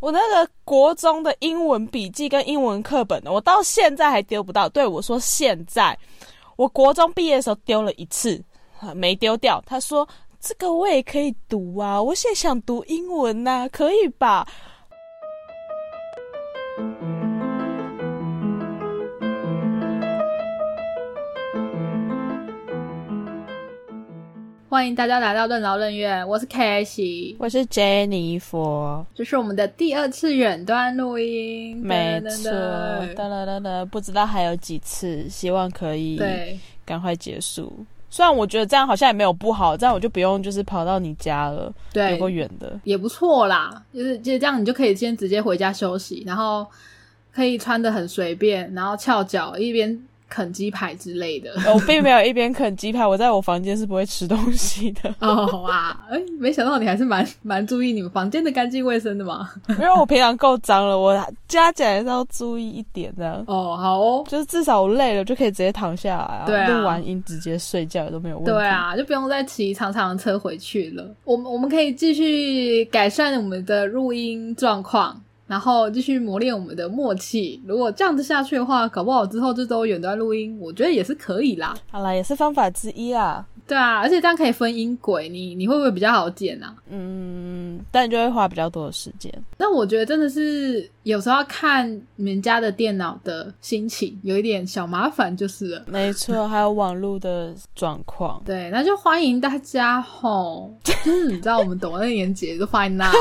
我那个国中的英文笔记跟英文课本呢，我到现在还丢不到。对我说，现在我国中毕业的时候丢了一次，没丢掉。他说这个我也可以读啊，我现在想读英文呐，可以吧？欢迎大家来到任劳任怨，我是 K C，我是 Jennifer，这是我们的第二次远端录音，没错，哒啦哒啦，不知道还有几次，希望可以对。赶快结束。虽然我觉得这样好像也没有不好，这样我就不用就是跑到你家了，对，有个远的。也不错啦，就是就是这样，你就可以先直接回家休息，然后可以穿的很随便，然后翘脚一边。啃鸡排之类的，我并没有一边啃鸡排，我在我房间是不会吃东西的。哦哇，哎，没想到你还是蛮蛮注意你们房间的干净卫生的嘛。因为我平常够脏了，我加起来是要注意一点的。哦，好哦，就是至少我累了就可以直接躺下来，对，录完音直接睡觉都没有问题。对啊，就不用再骑长长的车回去了。我们我们可以继续改善我们的录音状况。然后继续磨练我们的默契。如果这样子下去的话，搞不好之后这周远端录音，我觉得也是可以啦。好啦，也是方法之一啊。对啊，而且这样可以分音轨，你你会不会比较好剪啊？嗯，但就会花比较多的时间。那我觉得真的是有时候要看你们家的电脑的心情，有一点小麻烦就是了。没错，还有网络的状况。对，那就欢迎大家吼，就是你知道我们懂那年节都放在那。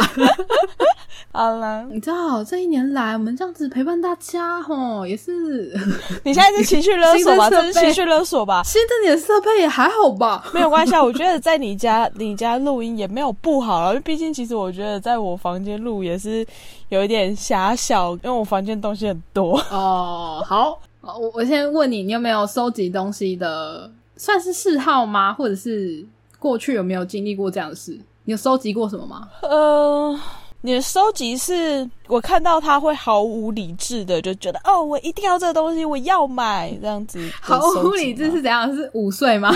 好了，你知道这一年来我们这样子陪伴大家吼，也是。你现在是情绪勒索吧？这是情绪勒索吧？现在你的设备也还好吧？没有关系，啊，我觉得在你家你家录音也没有不好了，因为毕竟其实我觉得在我房间录也是有一点狭小，因为我房间东西很多。哦，好，我我先问你，你有没有收集东西的算是嗜好吗？或者是过去有没有经历过这样的事？你有收集过什么吗？呃。你的收集是我看到他会毫无理智的就觉得哦，我一定要这个东西，我要买这样子。毫无理智是怎样？是五岁吗？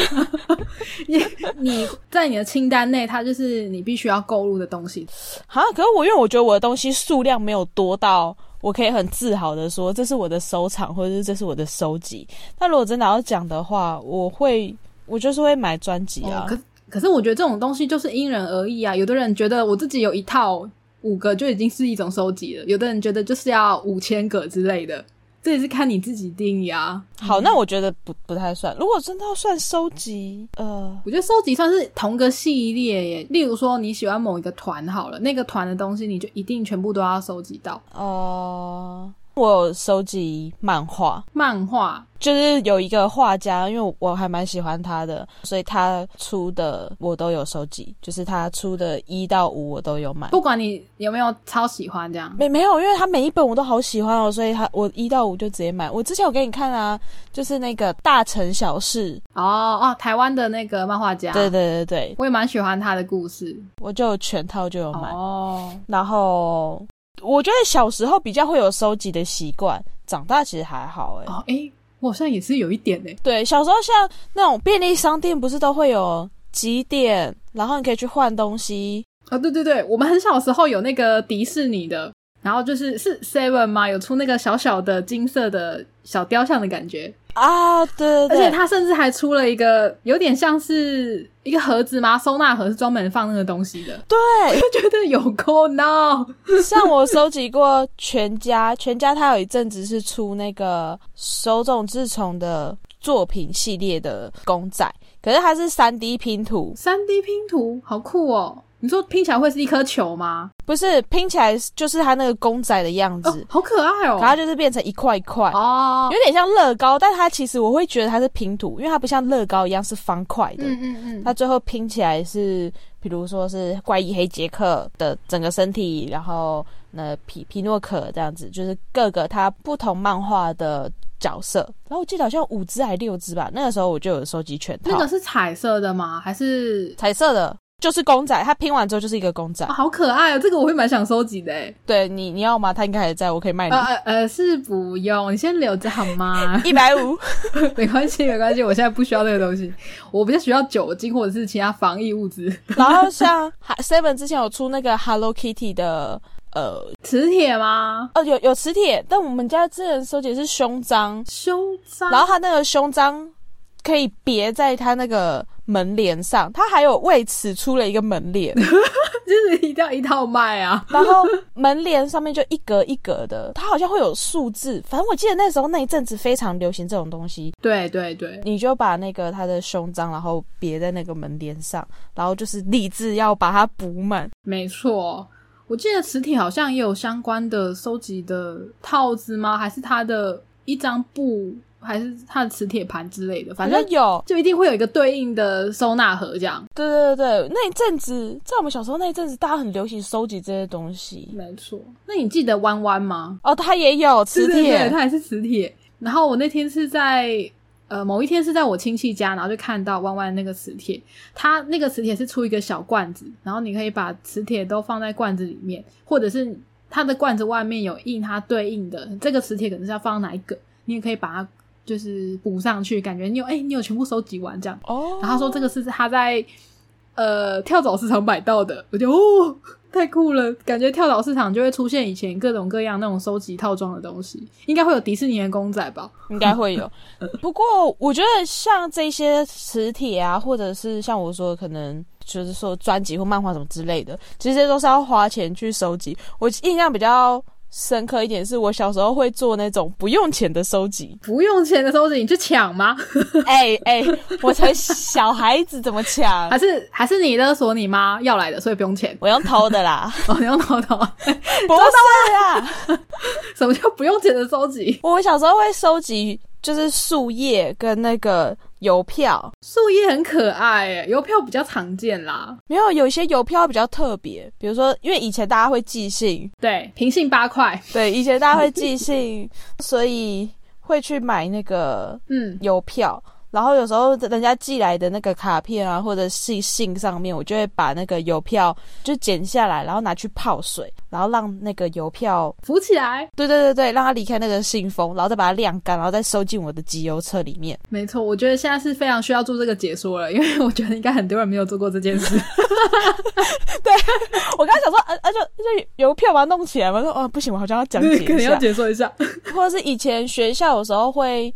你你在你的清单内，它就是你必须要购入的东西。好，可是我因为我觉得我的东西数量没有多到我可以很自豪的说这是我的收藏，或者是这是我的收集。但如果真的要讲的话，我会我就是会买专辑啊。可可是我觉得这种东西就是因人而异啊。有的人觉得我自己有一套。五个就已经是一种收集了，有的人觉得就是要五千个之类的，这也是看你自己定义啊。好，那我觉得不不太算。如果真的要算收集，呃，我觉得收集算是同个系列耶。例如说你喜欢某一个团，好了，那个团的东西你就一定全部都要收集到。哦。我有收集漫画，漫画。就是有一个画家，因为我还蛮喜欢他的，所以他出的我都有收集，就是他出的一到五我都有买。不管你有没有超喜欢这样，没没有，因为他每一本我都好喜欢哦，所以他我一到五就直接买。我之前有给你看啊，就是那个大城小事。哦哦，台湾的那个漫画家，对对对对，我也蛮喜欢他的故事，我就全套就有买。哦，然后。我觉得小时候比较会有收集的习惯，长大其实还好哎。哦，哎，我好像也是有一点哎。对，小时候像那种便利商店，不是都会有几点，然后你可以去换东西。哦，对对对，我们很小时候有那个迪士尼的，然后就是是 Seven 吗？有出那个小小的金色的小雕像的感觉。啊，对，而且他甚至还出了一个有点像是一个盒子吗？收纳盒是专门放那个东西的。对，就觉得有够闹。像我收集过全家，全家他有一阵子是出那个手冢治虫的作品系列的公仔，可是它是三 D 拼图，三 D 拼图好酷哦。你说拼起来会是一颗球吗？不是，拼起来就是它那个公仔的样子，好可爱哦。它就是变成一块一块哦，有点像乐高，但它其实我会觉得它是拼图，因为它不像乐高一样是方块的。嗯嗯嗯。它最后拼起来是，比如说是怪异黑杰克的整个身体，然后那皮皮诺可这样子，就是各个它不同漫画的角色。然后我记得好像五只还六只吧，那个时候我就有收集全套。那个是彩色的吗？还是彩色的？就是公仔，它拼完之后就是一个公仔，好可爱哦！这个我会蛮想收集的。对你，你要吗？它应该还在，我可以卖你。呃呃，是不用，你先留着好吗？一百五，没关系，没关系，我现在不需要那个东西，我比较需要酒精或者是其他防疫物资。然后像 Seven 之前有出那个 Hello Kitty 的呃磁铁吗？哦，有有磁铁，但我们家之前收集是胸章，胸章，然后它那个胸章可以别在它那个门帘上，它还有为此出了一个门帘，就是一定要一套卖啊。然后门帘上面就一格一格的，它好像会有数字，反正我记得那时候那一阵子非常流行这种东西。对对对，你就把那个它的胸章，然后别在那个门帘上，然后就是立志要把它补满。没错。我记得磁铁好像也有相关的收集的套子吗？还是它的一张布，还是它的磁铁盘之类的？反正有，就一定会有一个对应的收纳盒这样。对对对那一阵子在我们小时候那一阵子，大家很流行收集这些东西。没错。那你记得弯弯吗？哦，它也有磁铁，它也是磁铁。然后我那天是在。呃，某一天是在我亲戚家，然后就看到弯弯那个磁铁，它那个磁铁是出一个小罐子，然后你可以把磁铁都放在罐子里面，或者是它的罐子外面有印它对应的这个磁铁，可能是要放哪一个，你也可以把它就是补上去，感觉你有哎，你有全部收集完这样。哦。然后说这个是他在呃跳蚤市场买到的，我就哦。太酷了，感觉跳蚤市场就会出现以前各种各样那种收集套装的东西，应该会有迪士尼的公仔吧？应该会有。不过我觉得像这些磁铁啊，或者是像我说可能就是说专辑或漫画什么之类的，其实都是要花钱去收集。我印象比较。深刻一点是我小时候会做那种不用钱的收集，不用钱的收集，你去抢吗？哎哎，我才小孩子怎么抢？还是还是你勒索你妈要来的，所以不用钱？我用偷的啦，我用偷偷，不是啊？什么叫不用钱的收集？我小时候会收集。就是树叶跟那个邮票，树叶很可爱，邮票比较常见啦。没有，有些邮票比较特别，比如说，因为以前大家会寄信，对，平信八块，对，以前大家会寄信，所以会去买那个嗯邮票。然后有时候人家寄来的那个卡片啊，或者是信上面，我就会把那个邮票就剪下来，然后拿去泡水，然后让那个邮票浮起来。对对对对，让它离开那个信封，然后再把它晾干，然后再收进我的集邮册里面。没错，我觉得现在是非常需要做这个解说了，因为我觉得应该很多人没有做过这件事。对我刚才想说，呃，就就邮票把它弄起来嘛，说哦不行，我好像要讲解一下，要解说一下，或者是以前学校有时候会。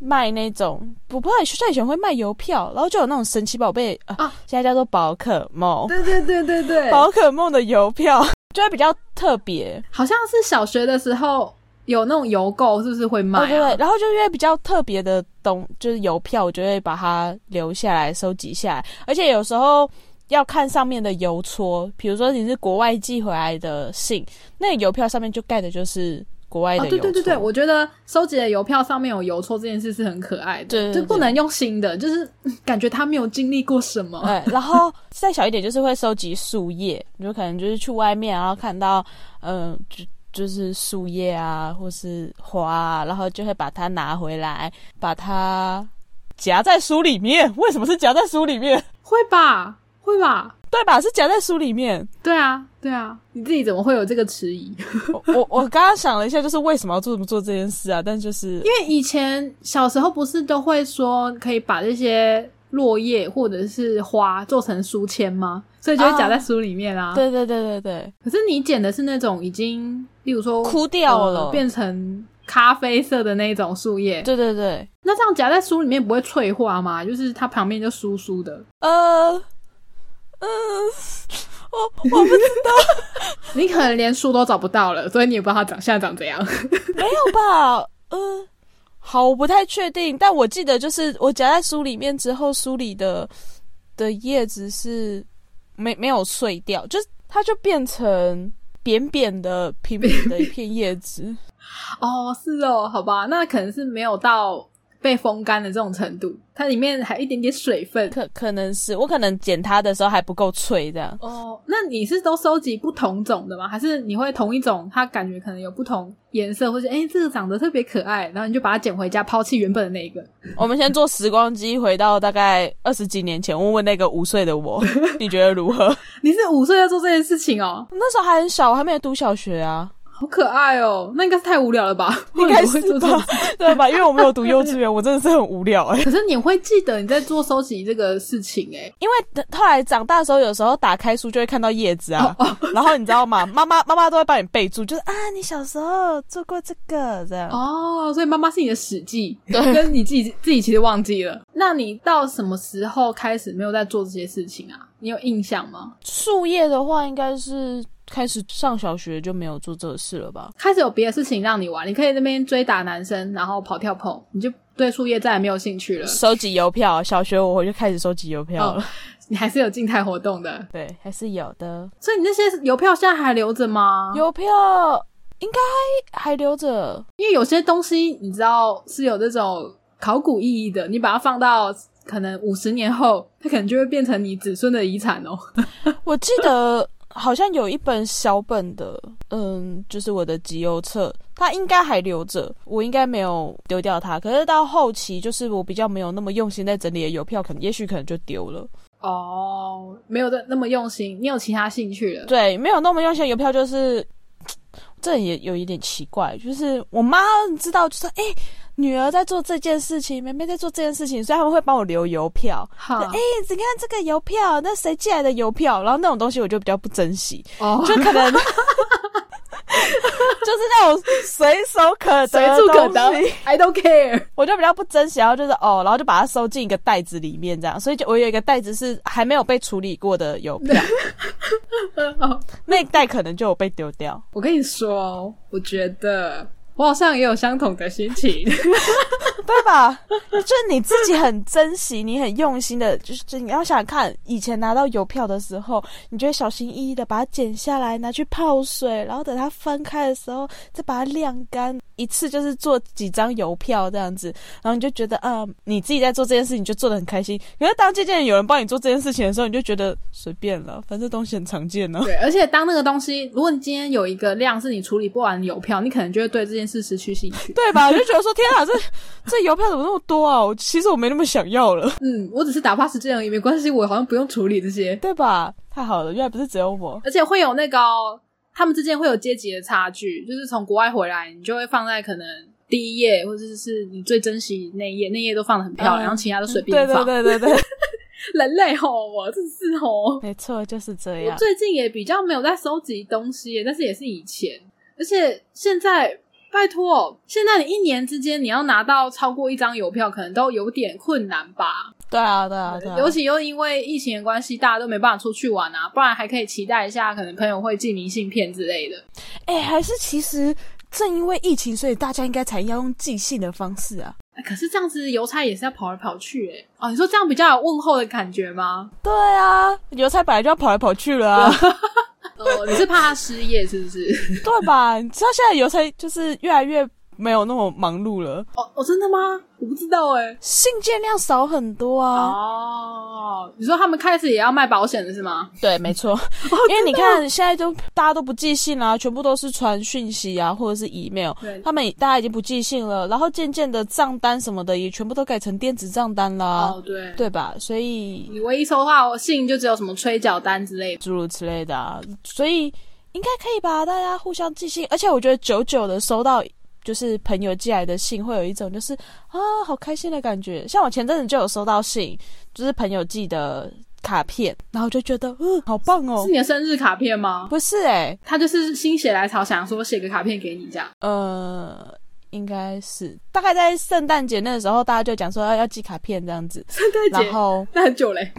卖那种，不怕学校以前会卖邮票，然后就有那种神奇宝贝啊，现在叫做宝可梦。对对对对对，宝可梦的邮票就会比较特别，好像是小学的时候有那种邮购，是不是会卖？对对，然后就因为比较特别的东，就是邮票，我就会把它留下来收集下来，而且有时候要看上面的邮戳，比如说你是国外寄回来的信，那邮票上面就盖的就是。国外的对对对对，我觉得收集的邮票上面有邮戳这件事是很可爱的，就不能用新的，就是感觉他没有经历过什么。对，然后再小一点就是会收集树叶，就可能就是去外面，然后看到嗯，就就是树叶啊，或是花，啊，然后就会把它拿回来，把它夹在书里面。为什么是夹在书里面？会吧，会吧。对吧？是夹在书里面。对啊，对啊，你自己怎么会有这个迟疑？我我刚刚想了一下，就是为什么要做做这件事啊？但就是因为以前小时候不是都会说可以把这些落叶或者是花做成书签吗？所以就会夹在书里面啊。对对对对对。可是你剪的是那种已经，例如说枯掉了，变成咖啡色的那种树叶。对对对。那这样夹在书里面不会脆化吗？就是它旁边就酥酥的。呃。嗯，我我不知道，你可能连书都找不到了，所以你也不知道它长现在长怎样。没有吧？嗯，好，我不太确定，但我记得就是我夹在书里面之后，书里的的叶子是没没有碎掉，就是它就变成扁扁的、平平的一片叶子。哦，是哦，好吧，那可能是没有到。被风干的这种程度，它里面还一点点水分，可可能是我可能剪它的时候还不够脆，这样。哦，那你是都收集不同种的吗？还是你会同一种，它感觉可能有不同颜色，或者哎这个长得特别可爱，然后你就把它捡回家，抛弃原本的那一个？我们先坐时光机回到大概二十几年前，问问那个五岁的我，你觉得如何？你是五岁在做这件事情哦？那时候还很小，我还没有读小学啊。好可爱哦！那应该是太无聊了吧？应该 是吧？对吧？因为我没有读幼稚园，我真的是很无聊哎。可是你会记得你在做收集这个事情哎，因为后来长大的时候，有时候打开书就会看到叶子啊，然后你知道吗？妈妈妈妈都会帮你备注，就是啊，你小时候做过这个这样哦，所以妈妈是你的史记，跟你自己自己其实忘记了。那你到什么时候开始没有在做这些事情啊？你有印象吗？树叶的话，应该是。开始上小学就没有做这个事了吧？开始有别的事情让你玩，你可以那边追打男生，然后跑跳碰，你就对树叶再也没有兴趣了。收集邮票，小学我就开始收集邮票了。你还是有静态活动的，对，还是有的。所以你那些邮票现在还留着吗？邮票应该还留着，因为有些东西你知道是有这种考古意义的，你把它放到可能五十年后，它可能就会变成你子孙的遗产哦。我记得。好像有一本小本的，嗯，就是我的集邮册，它应该还留着，我应该没有丢掉它。可是到后期，就是我比较没有那么用心在整理的邮票，可能也许可能就丢了。哦，没有的那么用心，你有其他兴趣了？对，没有那么用心，邮票就是，这也有一点奇怪，就是我妈知道，就说，哎。女儿在做这件事情，妹妹在做这件事情，所以他们会帮我留邮票。好，哎，你看这个邮票，那谁寄来的邮票？然后那种东西我就比较不珍惜，就可能 就是那种随手可得、随处可得，I don't care，我就比较不珍惜。然后就是哦，然后就把它收进一个袋子里面，这样。所以就我有一个袋子是还没有被处理过的邮票，那袋可能就有被丢掉。我跟你说，我觉得。我好像也有相同的心情，对吧？就是你自己很珍惜，你很用心的，就是你要想看以前拿到邮票的时候，你就会小心翼翼的把它剪下来，拿去泡水，然后等它翻开的时候再把它晾干。一次就是做几张邮票这样子，然后你就觉得啊，你自己在做这件事情就做的很开心。可是当渐渐有人帮你做这件事情的时候，你就觉得随便了，反正东西很常见呢。对，而且当那个东西，如果你今天有一个量是你处理不完邮票，你可能就会对这件事失去兴趣，对吧？我就觉得说天啊，这这邮票怎么那么多啊？我其实我没那么想要了。嗯，我只是打发时间而已，没关系，我好像不用处理这些，对吧？太好了，原来不是只有我，而且会有那个。他们之间会有阶级的差距，就是从国外回来，你就会放在可能第一页，或者是你最珍惜那一页，那页都放的很漂亮，然后其他都随便放。对对对对对，人类吼，我真是吼，没错，就是这样。我最近也比较没有在收集东西，但是也是以前，而且现在。拜托，现在你一年之间你要拿到超过一张邮票，可能都有点困难吧？对啊，对啊，对。尤其又因为疫情的关系，大家都没办法出去玩啊，不然还可以期待一下，可能朋友会寄明信片之类的。哎，还是其实正因为疫情，所以大家应该才要用寄信的方式啊。可是这样子邮差也是要跑来跑去，哎，哦，你说这样比较有问候的感觉吗？对啊，邮差本来就要跑来跑去了啊。你是怕他失业是不是？对吧？你知道现在邮差就是越来越没有那么忙碌了。哦哦，真的吗？我不知道哎，信件量少很多啊。哦，你说他们开始也要卖保险了是吗？对，没错。因为你看现在都大家都不寄信啦，全部都是传讯息啊，或者是 email。对，他们大家已经不寄信了，然后渐渐的账单什么的也全部都改成电子账单啦。哦，对，对吧？所以你唯一收到信就只有什么催缴单之类，诸如此类的啊。所以应该可以吧？大家互相寄信，而且我觉得久久的收到。就是朋友寄来的信，会有一种就是啊，好开心的感觉。像我前阵子就有收到信，就是朋友寄的卡片，然后就觉得嗯，好棒哦。是你的生日卡片吗？不是哎，他就是心血来潮，想说写个卡片给你这样。呃，应该是大概在圣诞节那个时候，大家就讲说要要寄卡片这样子。圣诞节，然后那很久嘞，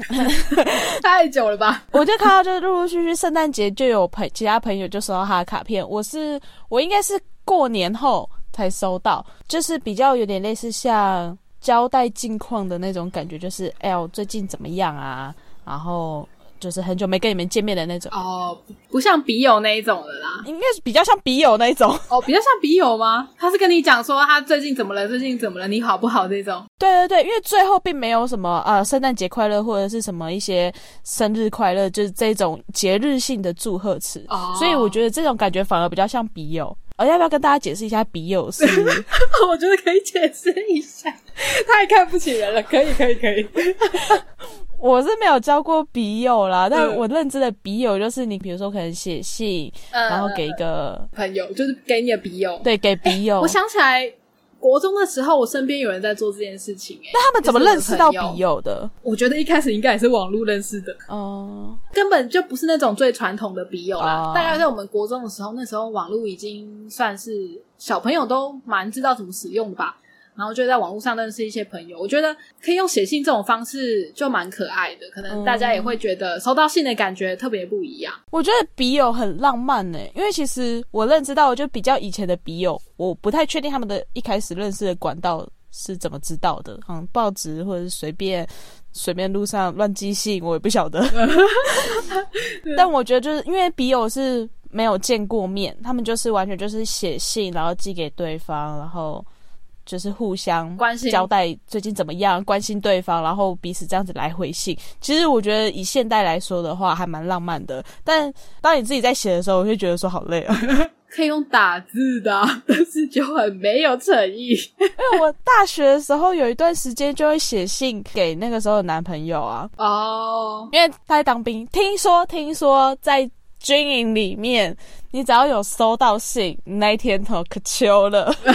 太久了吧？我就看到，就陆陆续续圣诞节就有朋其他朋友就收到他的卡片。我是我应该是。过年后才收到，就是比较有点类似像交代近况的那种感觉，就是哎，我最近怎么样啊？然后。就是很久没跟你们见面的那种哦，不像笔友那一种的啦，应该是比较像笔友那一种 哦，比较像笔友吗？他是跟你讲说他最近怎么了，最近怎么了，你好不好这种？对对对，因为最后并没有什么呃圣诞节快乐或者是什么一些生日快乐，就是这种节日性的祝贺词，所以我觉得这种感觉反而比较像笔友。呃，要不要跟大家解释一下笔友是？我觉得可以解释一下，太看不起人了，可以可以可以。我是没有交过笔友啦，但我认知的笔友就是你，比如说可能写信，然后给一个朋友，就是给你的笔友，对，给笔友。我想起来。国中的时候，我身边有人在做这件事情，哎，那他们怎么认识到笔友的？我觉得一开始应该也是网络认识的，哦，根本就不是那种最传统的笔友啦。大概在我们国中的时候，那时候网络已经算是小朋友都蛮知道怎么使用的吧。然后就在网络上认识一些朋友，我觉得可以用写信这种方式就蛮可爱的，可能大家也会觉得收到信的感觉特别不一样。我觉得笔友很浪漫呢，因为其实我认知到，就比较以前的笔友，我不太确定他们的一开始认识的管道是怎么知道的，嗯，报纸或者是随便随便路上乱寄信，我也不晓得。但我觉得就是因为笔友是没有见过面，他们就是完全就是写信，然后寄给对方，然后。就是互相关心、交代最近怎么样，关心对方，然后彼此这样子来回信。其实我觉得以现代来说的话，还蛮浪漫的。但当你自己在写的时候，我会觉得说好累啊。可以用打字的，但是就很没有诚意。因为我大学的时候有一段时间就会写信给那个时候的男朋友啊。哦，因为他在当兵，听说听说在军营里面，你只要有收到信，那一天头可秋了。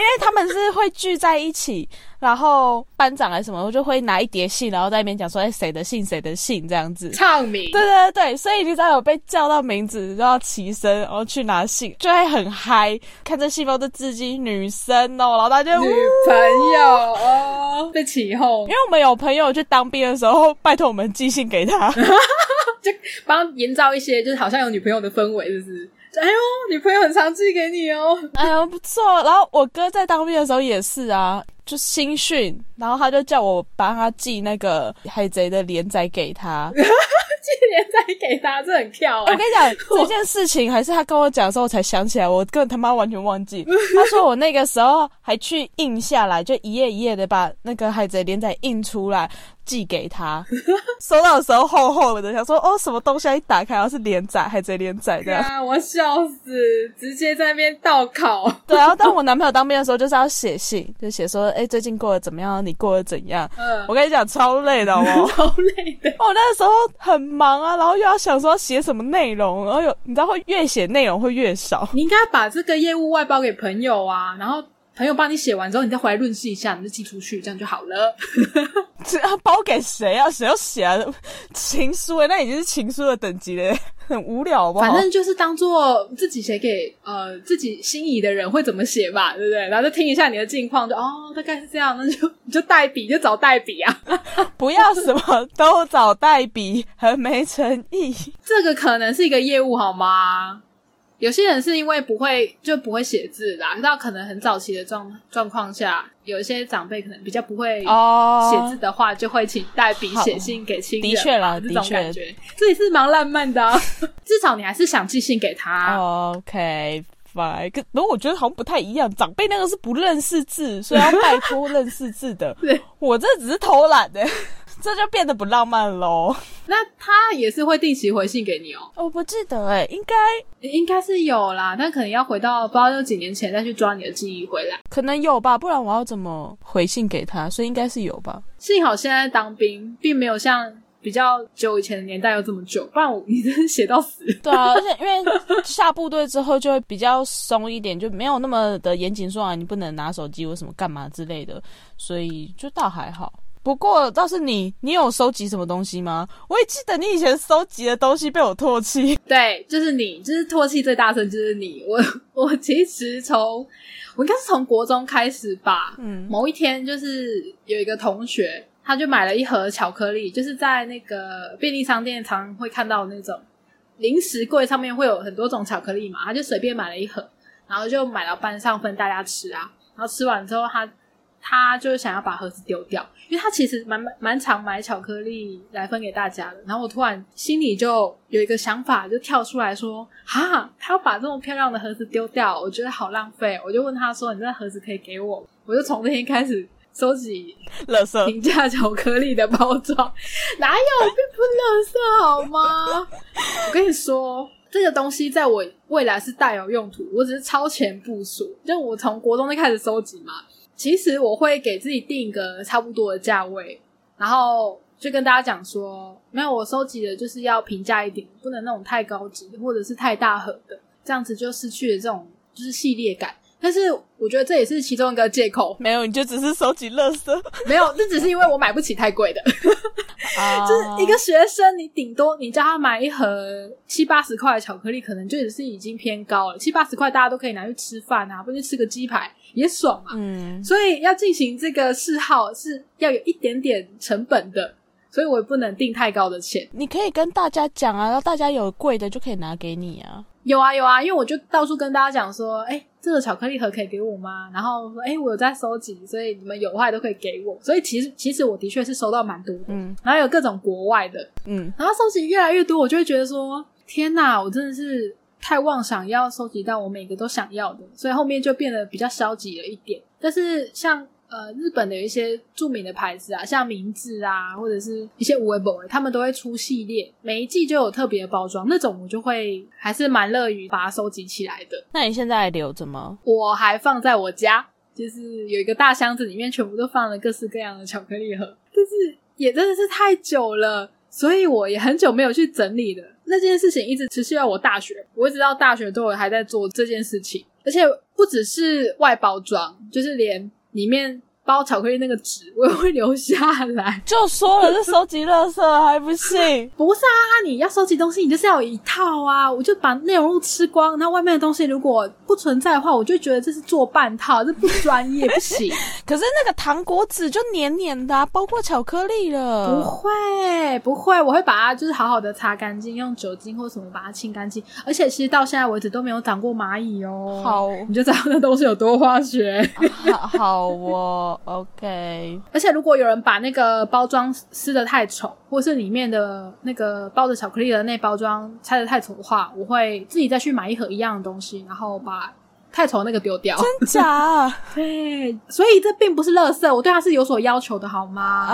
因为他们是会聚在一起，然后班长还是什么，我就会拿一叠信，然后在那边讲说，哎，谁的信，谁的信，这样子唱名。对对对，所以你只要有被叫到名字，就要起身，然后去拿信，就会很嗨。看这信封的字迹，女生哦，然后大家女朋友哦，被起哄。因为我们有朋友去当兵的时候，拜托我们寄信给他，就帮营造一些就是好像有女朋友的氛围，是不是？哎呦，女朋友很常寄给你哦。哎呦，不错。然后我哥在当兵的时候也是啊，就新训，然后他就叫我帮他寄那个海贼的连载给他。寄连载给他，这很跳。我跟你讲 这件事情，还是他跟我讲的时候我才想起来，我根本他妈完全忘记。他说我那个时候还去印下来，就一页一页的把那个海贼连载印出来。寄给他，收到的时候厚厚的，想说哦，什么东西？一打开，然后是连载，还贼连载的。啊，我笑死，直接在那边倒考。对啊，当我男朋友当兵的时候，就是要写信，就写说，哎，最近过得怎么样？你过得怎样？嗯，我跟你讲，超累的哦，超累的。我那个时候很忙啊，然后又要想说写什么内容，然后有你知道会越写内容会越少。你应该把这个业务外包给朋友啊，然后。朋友帮你写完之后，你再回来论述一下，你就寄出去，这样就好了。这要包给谁啊？谁要写啊？情书哎，那已经是情书的等级了，很无聊吧？反正就是当做自己写给呃自己心仪的人会怎么写吧，对不对？然后就听一下你的近况，就哦，大概是这样，那就你 就代笔，就找代笔啊，不要什么都找代笔，很没诚意。这个可能是一个业务，好吗？有些人是因为不会就不会写字啦，到可能很早期的状状况下，有一些长辈可能比较不会写字的话，就会请代笔写信给亲人。的确啦，这种感觉，这也是蛮浪漫的。啊 至少你还是想寄信给他。OK，fine。可不过我觉得好像不太一样，长辈那个是不认识字，所以要拜托认识字的。我这只是偷懒的。这就变得不浪漫喽。那他也是会定期回信给你哦。我不记得哎，应该应该是有啦，但可能要回到不知道有几年前再去抓你的记忆回来。可能有吧，不然我要怎么回信给他？所以应该是有吧。幸好现在当兵，并没有像比较久以前的年代有这么久，不然我你真是写到死。对啊，而且因为下部队之后就会比较松一点，就没有那么的严谨，说啊你不能拿手机或什么干嘛之类的，所以就倒还好。不过倒是你，你有收集什么东西吗？我也记得你以前收集的东西被我唾弃。对，就是你，就是唾弃最大声就是你。我我其实从我应该是从国中开始吧。嗯，某一天就是有一个同学，他就买了一盒巧克力，就是在那个便利商店常会看到那种零食柜上面会有很多种巧克力嘛，他就随便买了一盒，然后就买到班上分大家吃啊。然后吃完之后，他。他就是想要把盒子丢掉，因为他其实蛮蛮常买巧克力来分给大家的。然后我突然心里就有一个想法，就跳出来说：“哈，他要把这么漂亮的盒子丢掉，我觉得好浪费。”我就问他说：“你这盒子可以给我？”我就从那天开始收集 垃圾平价巧克力的包装，哪有并不垃圾好吗？我跟你说，这个东西在我未来是大有用途，我只是超前部署。就我从国中就开始收集嘛。其实我会给自己定一个差不多的价位，然后就跟大家讲说，没有我收集的就是要平价一点，不能那种太高级或者是太大盒的，这样子就失去了这种就是系列感。但是我觉得这也是其中一个借口。没有，你就只是收集乐色。没有，这只是因为我买不起太贵的。就是一个学生，你顶多你叫他买一盒七八十块的巧克力，可能就只是已经偏高了。七八十块大家都可以拿去吃饭啊，或者吃个鸡排也爽嘛。嗯。所以要进行这个嗜好是要有一点点成本的，所以我也不能定太高的钱。你可以跟大家讲啊，然后大家有贵的就可以拿给你啊。有啊有啊，因为我就到处跟大家讲说，哎。这个巧克力盒可以给我吗？然后说，哎，我有在收集，所以你们有的话都可以给我。所以其实其实我的确是收到蛮多的，嗯，然后有各种国外的，嗯，然后收集越来越多，我就会觉得说，天哪，我真的是太妄想要收集到我每个都想要的，所以后面就变得比较消极了一点。但是像。呃，日本的一些著名的牌子啊，像明治啊，或者是一些无为 boy，他们都会出系列，每一季就有特别的包装，那种我就会还是蛮乐于把它收集起来的。那你现在留着吗？我还放在我家，就是有一个大箱子，里面全部都放了各式各样的巧克力盒，但是也真的是太久了，所以我也很久没有去整理了。那件事情一直持续到我大学，我一直到大学都有还在做这件事情，而且不只是外包装，就是连。里面包巧克力那个纸我也会留下来，就说了是收集垃圾还不信？不是啊，你要收集东西，你就是要有一套啊！我就把内容物吃光，那外面的东西如果不存在的话，我就觉得这是做半套，这不专业，不行。可是那个糖果纸就黏黏的，包括巧克力了。不会，不会，我会把它就是好好的擦干净，用酒精或什么把它清干净。而且其实到现在为止都没有长过蚂蚁哦。好，你就知道那东西有多化学。好，好哦。OK，而且如果有人把那个包装撕的太丑，或是里面的那个包着巧克力的那包装拆的太丑的话，我会自己再去买一盒一样的东西，然后把太丑那个丢掉。真假？对，所以这并不是垃圾，我对它是有所要求的，好吗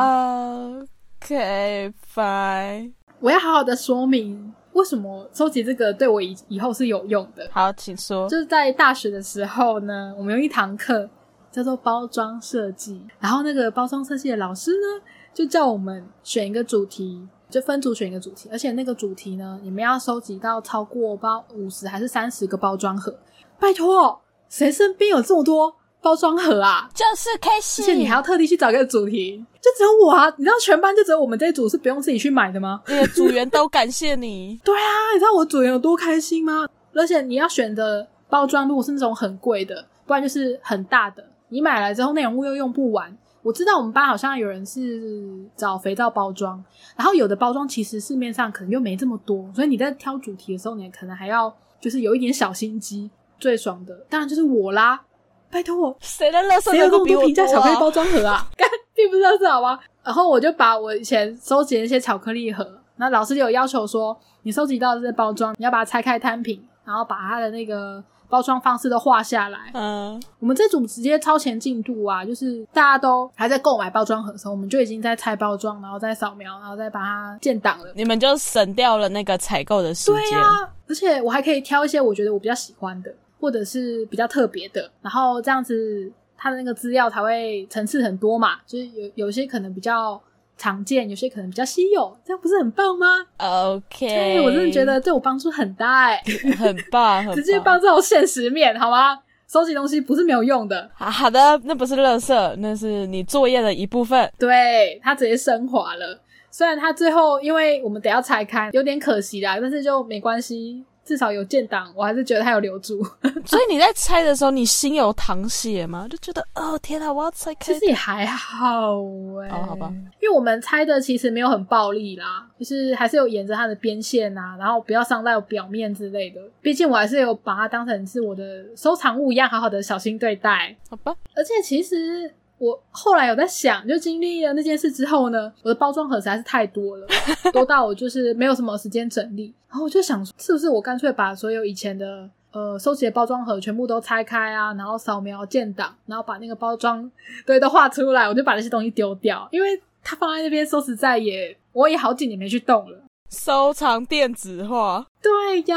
？OK，Fine，我要好好的说明为什么收集这个对我以以后是有用的。好，请说。就是在大学的时候呢，我们有一堂课。叫做包装设计，然后那个包装设计的老师呢，就叫我们选一个主题，就分组选一个主题，而且那个主题呢，你们要收集到超过包五十还是三十个包装盒。拜托，谁身边有这么多包装盒啊？就是开心，而且你还要特地去找个主题，就只有我啊！你知道全班就只有我们这一组是不用自己去买的吗？你的组员都感谢你。对啊，你知道我组员有多开心吗？而且你要选的包装，如果是那种很贵的，不然就是很大的。你买来之后，内容物又用不完。我知道我们班好像有人是找肥皂包装，然后有的包装其实市面上可能又没这么多，所以你在挑主题的时候，你可能还要就是有一点小心机。最爽的当然就是我啦，拜托我，谁的乐色谁有这么多评价巧克力包装盒啊？干并不是乐色好吗？然后我就把我以前收集的一些巧克力盒，那老师就有要求说，你收集到这些包装，你要把它拆开摊平，然后把它的那个。包装方式都画下来。嗯，我们这组直接超前进度啊，就是大家都还在购买包装盒的时候，我们就已经在拆包装，然后再扫描，然后再把它建档了。你们就省掉了那个采购的时间。对啊，而且我还可以挑一些我觉得我比较喜欢的，或者是比较特别的，然后这样子它的那个资料才会层次很多嘛。就是有有些可能比较。常见有些可能比较稀有，这样不是很棒吗？OK，我真的觉得对我帮助很大哎，很棒，直接帮助现实面好吗？收集东西不是没有用的。好的，那不是垃圾，那是你作业的一部分。对，它直接升华了。虽然它最后因为我们得要拆开，有点可惜啦，但是就没关系。至少有建档，我还是觉得他有留住。所以你在拆的时候，你心有淌血吗？就觉得哦天啊，我要拆开。其实也还好哎，哦好吧，因为我们拆的其实没有很暴力啦，就是还是有沿着它的边线啊，然后不要伤到表面之类的。毕竟我还是有把它当成是我的收藏物一样，好好的小心对待。好吧，而且其实。我后来有在想，就经历了那件事之后呢，我的包装盒实在是太多了，多到我就是没有什么时间整理。然后我就想，是不是我干脆把所有以前的呃收集的包装盒全部都拆开啊，然后扫描建档，然后把那个包装对都画出来，我就把那些东西丢掉，因为它放在那边，说实在也我也好几年没去动了。收藏电子化，对呀，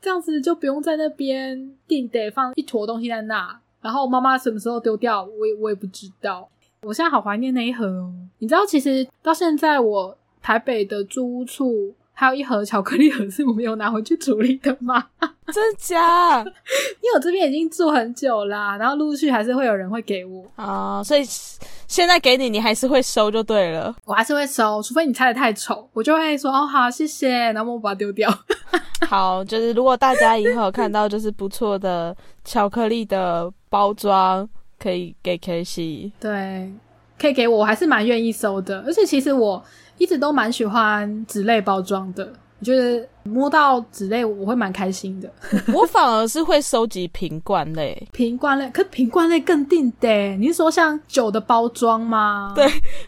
这样子就不用在那边定得放一坨东西在那。然后妈妈什么时候丢掉，我也我也不知道。我现在好怀念那一盒哦。你知道，其实到现在我台北的租屋处还有一盒巧克力盒是我没有拿回去处理的吗？真假？因为我这边已经住很久啦，然后陆续还是会有人会给我啊，所以现在给你，你还是会收就对了。我还是会收，除非你拆的太丑，我就会说哦好，谢谢，然后我把它丢掉。好，就是如果大家以后看到就是不错的巧克力的包装，可以给 K C，对，可以给我，我还是蛮愿意收的。而且其实我一直都蛮喜欢纸类包装的。我觉得摸到纸类我会蛮开心的，我反而是会收集瓶罐类，瓶罐类，可瓶罐类更定的。你是说像酒的包装吗？对，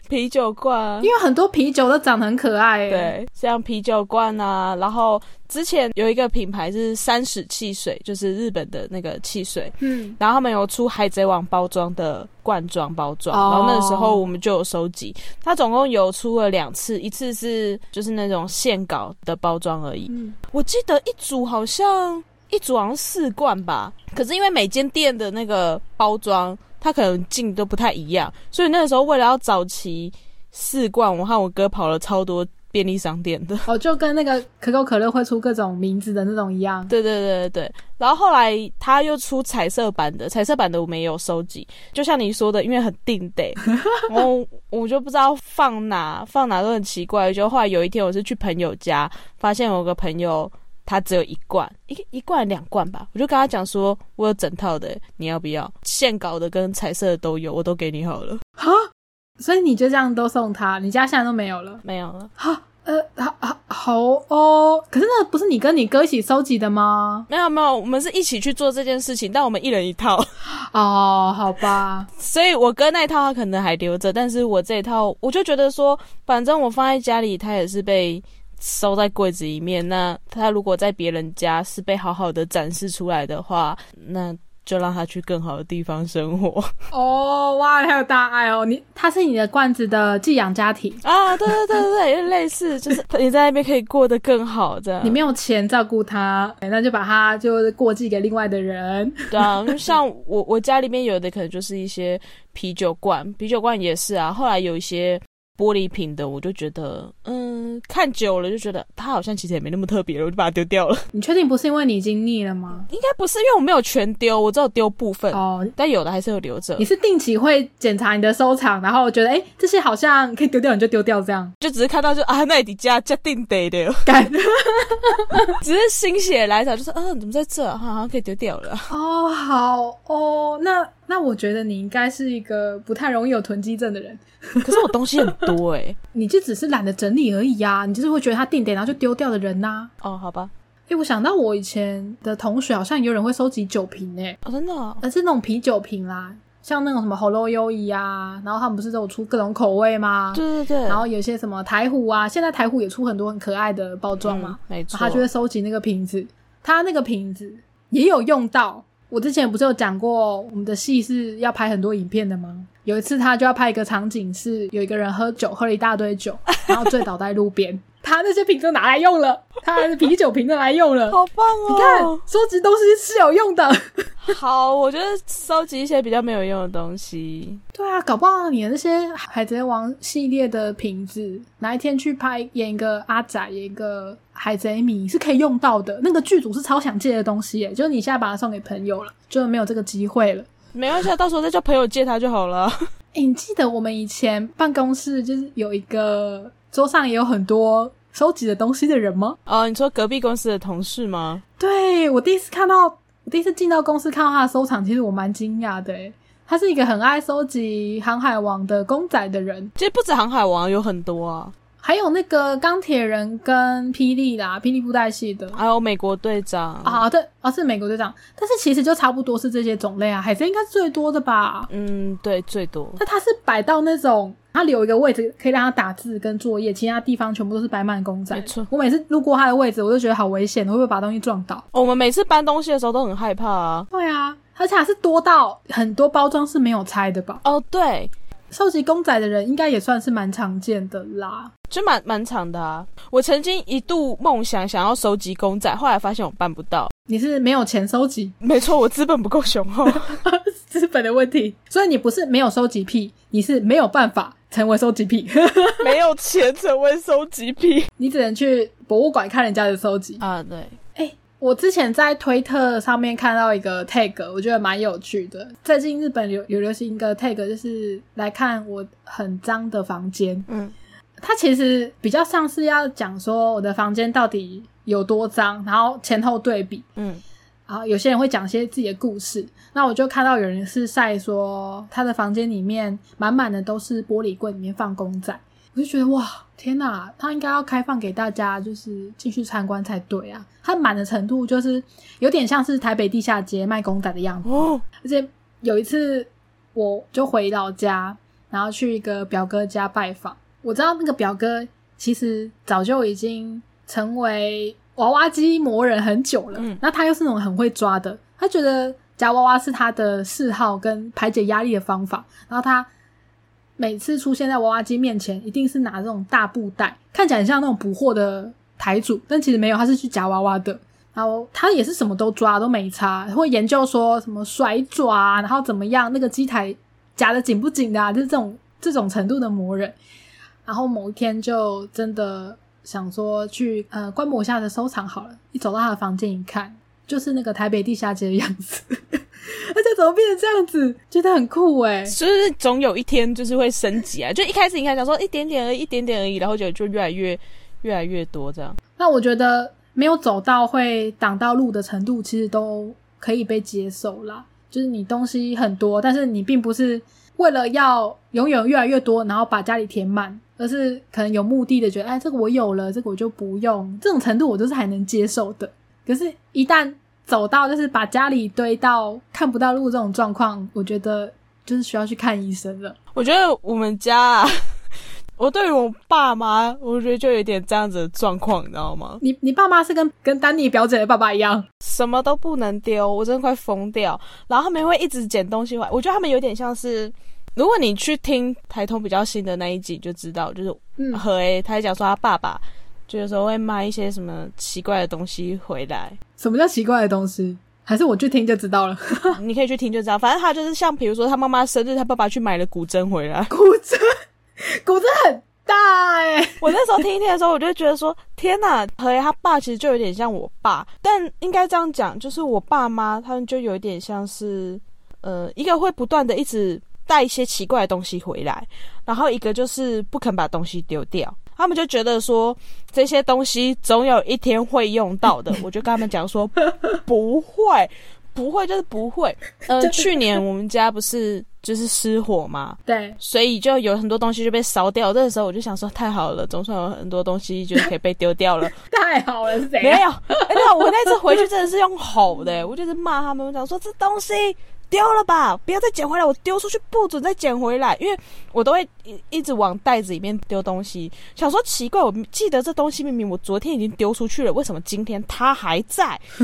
啤酒罐，因为很多啤酒都长得很可爱。对，像啤酒罐啊，然后。之前有一个品牌是三矢汽水，就是日本的那个汽水，嗯，然后他们有出海贼王包装的罐装包装，然后那时候我们就有收集。它总共有出了两次，一次是就是那种线稿的包装而已。我记得一组好像一组好像四罐吧，可是因为每间店的那个包装它可能进都不太一样，所以那个时候为了要找齐四罐，我和我哥跑了超多。便利商店的哦，就跟那个可口可乐会出各种名字的那种一样。对对对对对。然后后来他又出彩色版的，彩色版的我没有收集。就像你说的，因为很定得，然后我就不知道放哪，放哪都很奇怪。就后来有一天，我是去朋友家，发现有个朋友他只有一罐，一一罐两罐吧。我就跟他讲说，我有整套的，你要不要？线稿的跟彩色的都有，我都给你好了。哈。所以你就这样都送他，你家现在都没有了，没有了。好，呃，好好好哦。可是那不是你跟你哥一起收集的吗？没有没有，我们是一起去做这件事情，但我们一人一套。哦，好吧。所以我哥那一套他可能还留着，但是我这一套，我就觉得说，反正我放在家里，他也是被收在柜子里面。那他如果在别人家是被好好的展示出来的话，那。就让他去更好的地方生活哦，哇，还有大爱哦！你他是你的罐子的寄养家庭啊？对对对对对，类似就是你在那边可以过得更好，这样你没有钱照顾他，那就把他就过继给另外的人。对啊，像我我家里面有的可能就是一些啤酒罐，啤酒罐也是啊。后来有一些。玻璃瓶的，我就觉得，嗯，看久了就觉得它好像其实也没那么特别了，我就把它丢掉了。你确定不是因为你已经腻了吗？应该不是，因为我没有全丢，我只有丢部分哦，但有的还是有留着。你是定期会检查你的收藏，然后觉得，哎，这些好像可以丢掉，你就丢掉，这样就只是看到就啊，那你家家定得的，干，只是心血来潮，就是嗯，怎么在这，好像可以丢掉了。哦，好哦，那。那我觉得你应该是一个不太容易有囤积症的人，可是我东西很多哎，你就只是懒得整理而已呀，你就是会觉得它定点然后就丢掉的人呐。哦，好吧，哎，我想到我以前的同学好像有人会收集酒瓶哎，哦，真的，而是那种啤酒瓶啦，像那种什么喉咙优怡啊，然后他们不是都有出各种口味吗？对对对，然后有些什么台虎啊，现在台虎也出很多很可爱的包装嘛，没错，他就会收集那个瓶子，他那个瓶子也有用到。我之前不是有讲过，我们的戏是要拍很多影片的吗？有一次他就要拍一个场景，是有一个人喝酒，喝了一大堆酒，然后醉倒在路边。他那些瓶子拿来用了，他的啤酒瓶都来用了，好棒哦！你看，收集东西是有用的。好，我觉得收集一些比较没有用的东西。对啊，搞不好你的那些海贼王系列的瓶子，哪一天去拍演一个阿仔，演一个海贼迷是可以用到的。那个剧组是超想借的东西，耶，就是你现在把它送给朋友了，就没有这个机会了。没关系，到时候再叫朋友借他就好了。哎，你记得我们以前办公室就是有一个。桌上也有很多收集的东西的人吗？哦，你说隔壁公司的同事吗？对我第一次看到，我第一次进到公司看到他的收藏，其实我蛮惊讶的。他是一个很爱收集航海王的公仔的人。其实不止航海王，有很多啊。还有那个钢铁人跟霹雳啦，霹雳布袋戏的，还有美国队长啊，对，啊是美国队长，但是其实就差不多是这些种类啊，海贼应该是最多的吧？嗯，对，最多。那他是摆到那种，他留一个位置可以让他打字跟作业，其他地方全部都是摆满公仔。没错，我每次路过他的位置，我就觉得好危险，会不会把东西撞倒？我们每次搬东西的时候都很害怕啊。对啊，而且还是多到很多包装是没有拆的吧？哦，对。收集公仔的人应该也算是蛮常见的啦，就蛮蛮长的啊。我曾经一度梦想想要收集公仔，后来发现我办不到。你是没有钱收集？没错，我资本不够雄厚。资本的问题。所以你不是没有收集癖，你是没有办法成为收集癖，没有钱成为收集癖，你只能去博物馆看人家的收集啊。对，哎，我之前在推特上面看到一个 tag，我觉得蛮有趣的。最近日本有有流行一个 tag，就是来看我很脏的房间。嗯。它其实比较像是要讲说我的房间到底有多脏，然后前后对比，嗯，然后有些人会讲些自己的故事。那我就看到有人是晒说他的房间里面满满的都是玻璃柜，里面放公仔，我就觉得哇，天哪，他应该要开放给大家就是进去参观才对啊！他满的程度就是有点像是台北地下街卖公仔的样子。哦，而且有一次我就回老家，然后去一个表哥家拜访。我知道那个表哥其实早就已经成为娃娃机魔人很久了，那他又是那种很会抓的，他觉得夹娃娃是他的嗜好跟排解压力的方法，然后他每次出现在娃娃机面前，一定是拿这种大布袋，看起来像那种捕获的台主，但其实没有，他是去夹娃娃的，然后他也是什么都抓都没差，会研究说什么甩爪，然后怎么样那个机台夹的紧不紧的，啊，就是这种这种程度的魔人。然后某一天就真的想说去呃观摩一下的收藏好了，一走到他的房间一看，就是那个台北地下街的样子，而且怎么变成这样子？觉得很酷哎！就是总有一天就是会升级啊！就一开始你看想说一点点而已，一点点而已，然后就就越来越越来越多这样。那我觉得没有走到会挡到路的程度，其实都可以被接受啦。就是你东西很多，但是你并不是为了要拥有越来越多，然后把家里填满。而是可能有目的的觉得，哎，这个我有了，这个我就不用，这种程度我都是还能接受的。可是，一旦走到就是把家里堆到看不到路这种状况，我觉得就是需要去看医生了。我觉得我们家，我对于我爸妈，我觉得就有点这样子的状况，你知道吗？你你爸妈是跟跟丹尼表姐的爸爸一样，什么都不能丢，我真的快疯掉。然后他们会一直捡东西回来，我觉得他们有点像是。如果你去听台通比较新的那一集，就知道，就是何 A 他讲说他爸爸就有时候会卖一些什么奇怪的东西回来。什么叫奇怪的东西？还是我去听就知道了？你可以去听就知道。反正他就是像，比如说他妈妈生日，他爸爸去买了古筝回来。古筝，古筝很大哎！我那时候听一听的时候，我就觉得说，天哪，何 A 他爸其实就有点像我爸，但应该这样讲，就是我爸妈他们就有一点像是，呃，一个会不断的一直。带一些奇怪的东西回来，然后一个就是不肯把东西丢掉，他们就觉得说这些东西总有一天会用到的。我就跟他们讲说不会，不会就是不会。呃，去年我们家不是就是失火嘛，对，所以就有很多东西就被烧掉。这个时候我就想说太好了，总算有很多东西就是可以被丢掉了。太好了，谁没有？哎呀，我那次回去真的是用吼的，我就是骂他们，我讲说这东西。丢了吧，不要再捡回来！我丢出去不准再捡回来，因为我都会一一直往袋子里面丢东西。想说奇怪，我记得这东西明明我昨天已经丢出去了，为什么今天它还在？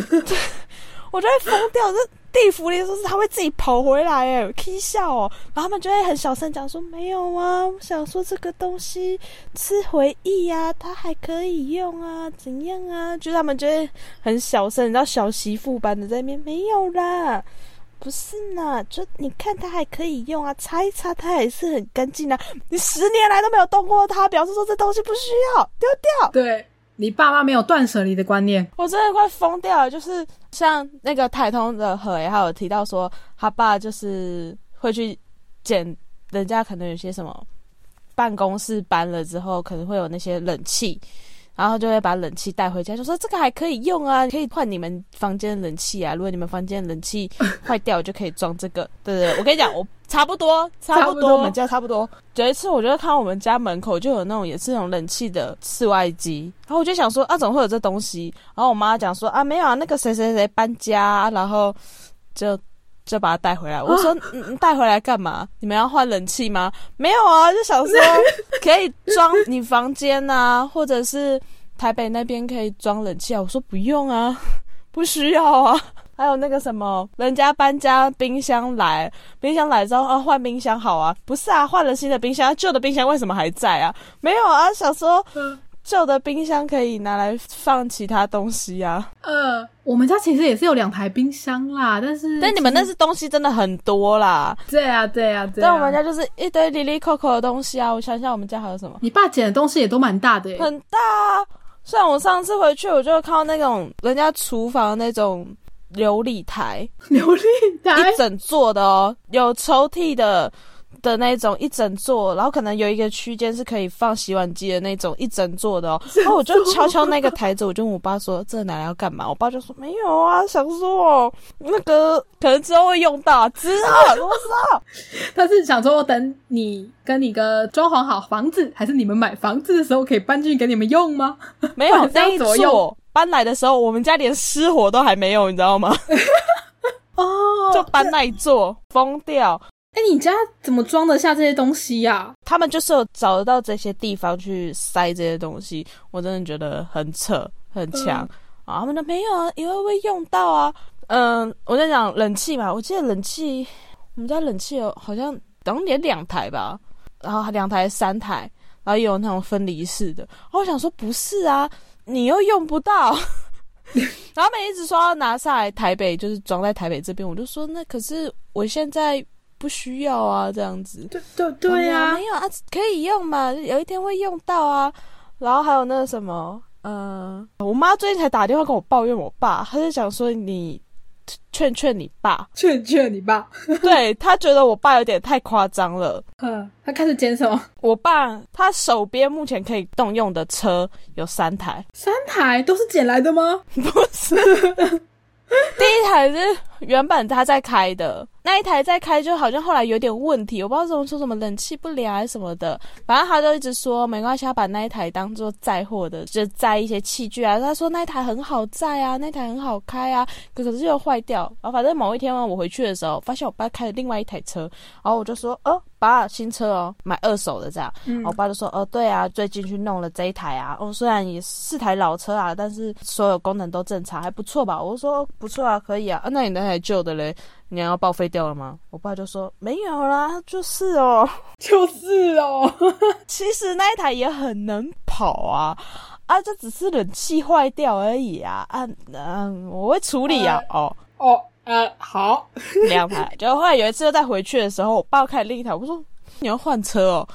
我就会疯掉！这地府里说是他会自己跑回来，哎，可笑哦。然后他们就会很小声讲说：“没有啊，我想说这个东西是回忆呀，它还可以用啊，怎样啊？”就他们就会很小声，你知道小媳妇般的在那边没有啦。不是呢，就你看它还可以用啊，擦一擦它还是很干净啊。你十年来都没有动过它，表示说这东西不需要丢掉。对你爸妈没有断舍离的观念，我真的快疯掉了。就是像那个台通的何也还有提到说，他爸就是会去捡人家可能有些什么办公室搬了之后，可能会有那些冷气。然后就会把冷气带回家，就说这个还可以用啊，可以换你们房间冷气啊。如果你们房间冷气坏掉，就可以装这个。对对，我跟你讲，我差不多，差不多，我们家差不多。有一次，我就看我们家门口就有那种也是那种冷气的室外机，然后我就想说啊，怎么会有这东西？然后我妈讲说啊，没有啊，那个谁谁谁搬家，然后就。就把它带回来。我说：“你 带回来干嘛？你们要换冷气吗？”没有啊，就想说 可以装你房间啊，或者是台北那边可以装冷气啊。我说不用啊，不需要啊。还有那个什么，人家搬家冰箱来，冰箱来之后啊，换冰箱好啊。不是啊，换了新的冰箱，旧的冰箱为什么还在啊？没有啊，想说旧的冰箱可以拿来放其他东西啊。呃，我们家其实也是有两台冰箱啦，但是但你们那是东西真的很多啦。对啊，对啊，对。但我们家就是一堆里里扣扣的东西啊。我想想，我们家还有什么？你爸捡的东西也都蛮大的，很大。啊。像我上次回去，我就看到那种人家厨房那种琉璃台，琉璃台一整座的哦，有抽屉的。的那种一整座，然后可能有一个区间是可以放洗碗机的那种一整座的哦。然后我就敲敲那个台子，我就问我爸说：“这拿来要干嘛？”我爸就说：“没有啊，想说那个可能之后会用到，知道多少？他是想说等你跟你哥装潢好房子，还是你们买房子的时候可以搬进去给你们用吗？没有那一座 搬来的时候，我们家连失火都还没有，你知道吗？哦，就搬那一座，疯掉。哎，你家怎么装得下这些东西呀？他们就是有找得到这些地方去塞这些东西，我真的觉得很扯很强啊！他们说没有啊，以后会用到啊。嗯，我在讲冷气嘛，我记得冷气，我们家冷气有好像等连两台吧，然后两台三台，然后也有那种分离式的。然后我想说不是啊，你又用不到，然后他们一直说要拿下来台北，就是装在台北这边，我就说那可是我现在。不需要啊，这样子。对对对呀，没有啊，可以用嘛，有一天会用到啊。然后还有那个什么，嗯，我妈最近才打电话跟我抱怨我爸，她就想说你劝劝你爸，劝劝你爸。对她觉得我爸有点太夸张了。嗯，他开始捡什么？我爸他手边目前可以动用的车有三台，三台都是捡来的吗？不是，第一台是原本他在开的。那一台在开，就好像后来有点问题，我不知道怎么说什么冷气不良还是什么的，反正他就一直说没关系，他把那一台当做载货的，就载一些器具啊。他说那一台很好载啊，那台很好开啊，可可是又坏掉。然后反正某一天我回去的时候，发现我爸开了另外一台车，然后我就说，哦，爸，新车哦，买二手的这样。我爸就说，哦，对啊，最近去弄了这一台啊，哦，虽然也是台老车啊，但是所有功能都正常，还不错吧？我说不错啊，可以啊。那你那台旧的嘞？你要报废掉了吗？我爸就说没有啦，就是哦，就是哦。其实那一台也很能跑啊，啊，这只是冷气坏掉而已啊，啊，嗯，我会处理啊。哦哦，呃，好，两台。就后来有一次再回去的时候，我爸开另一台，我说你要换车哦，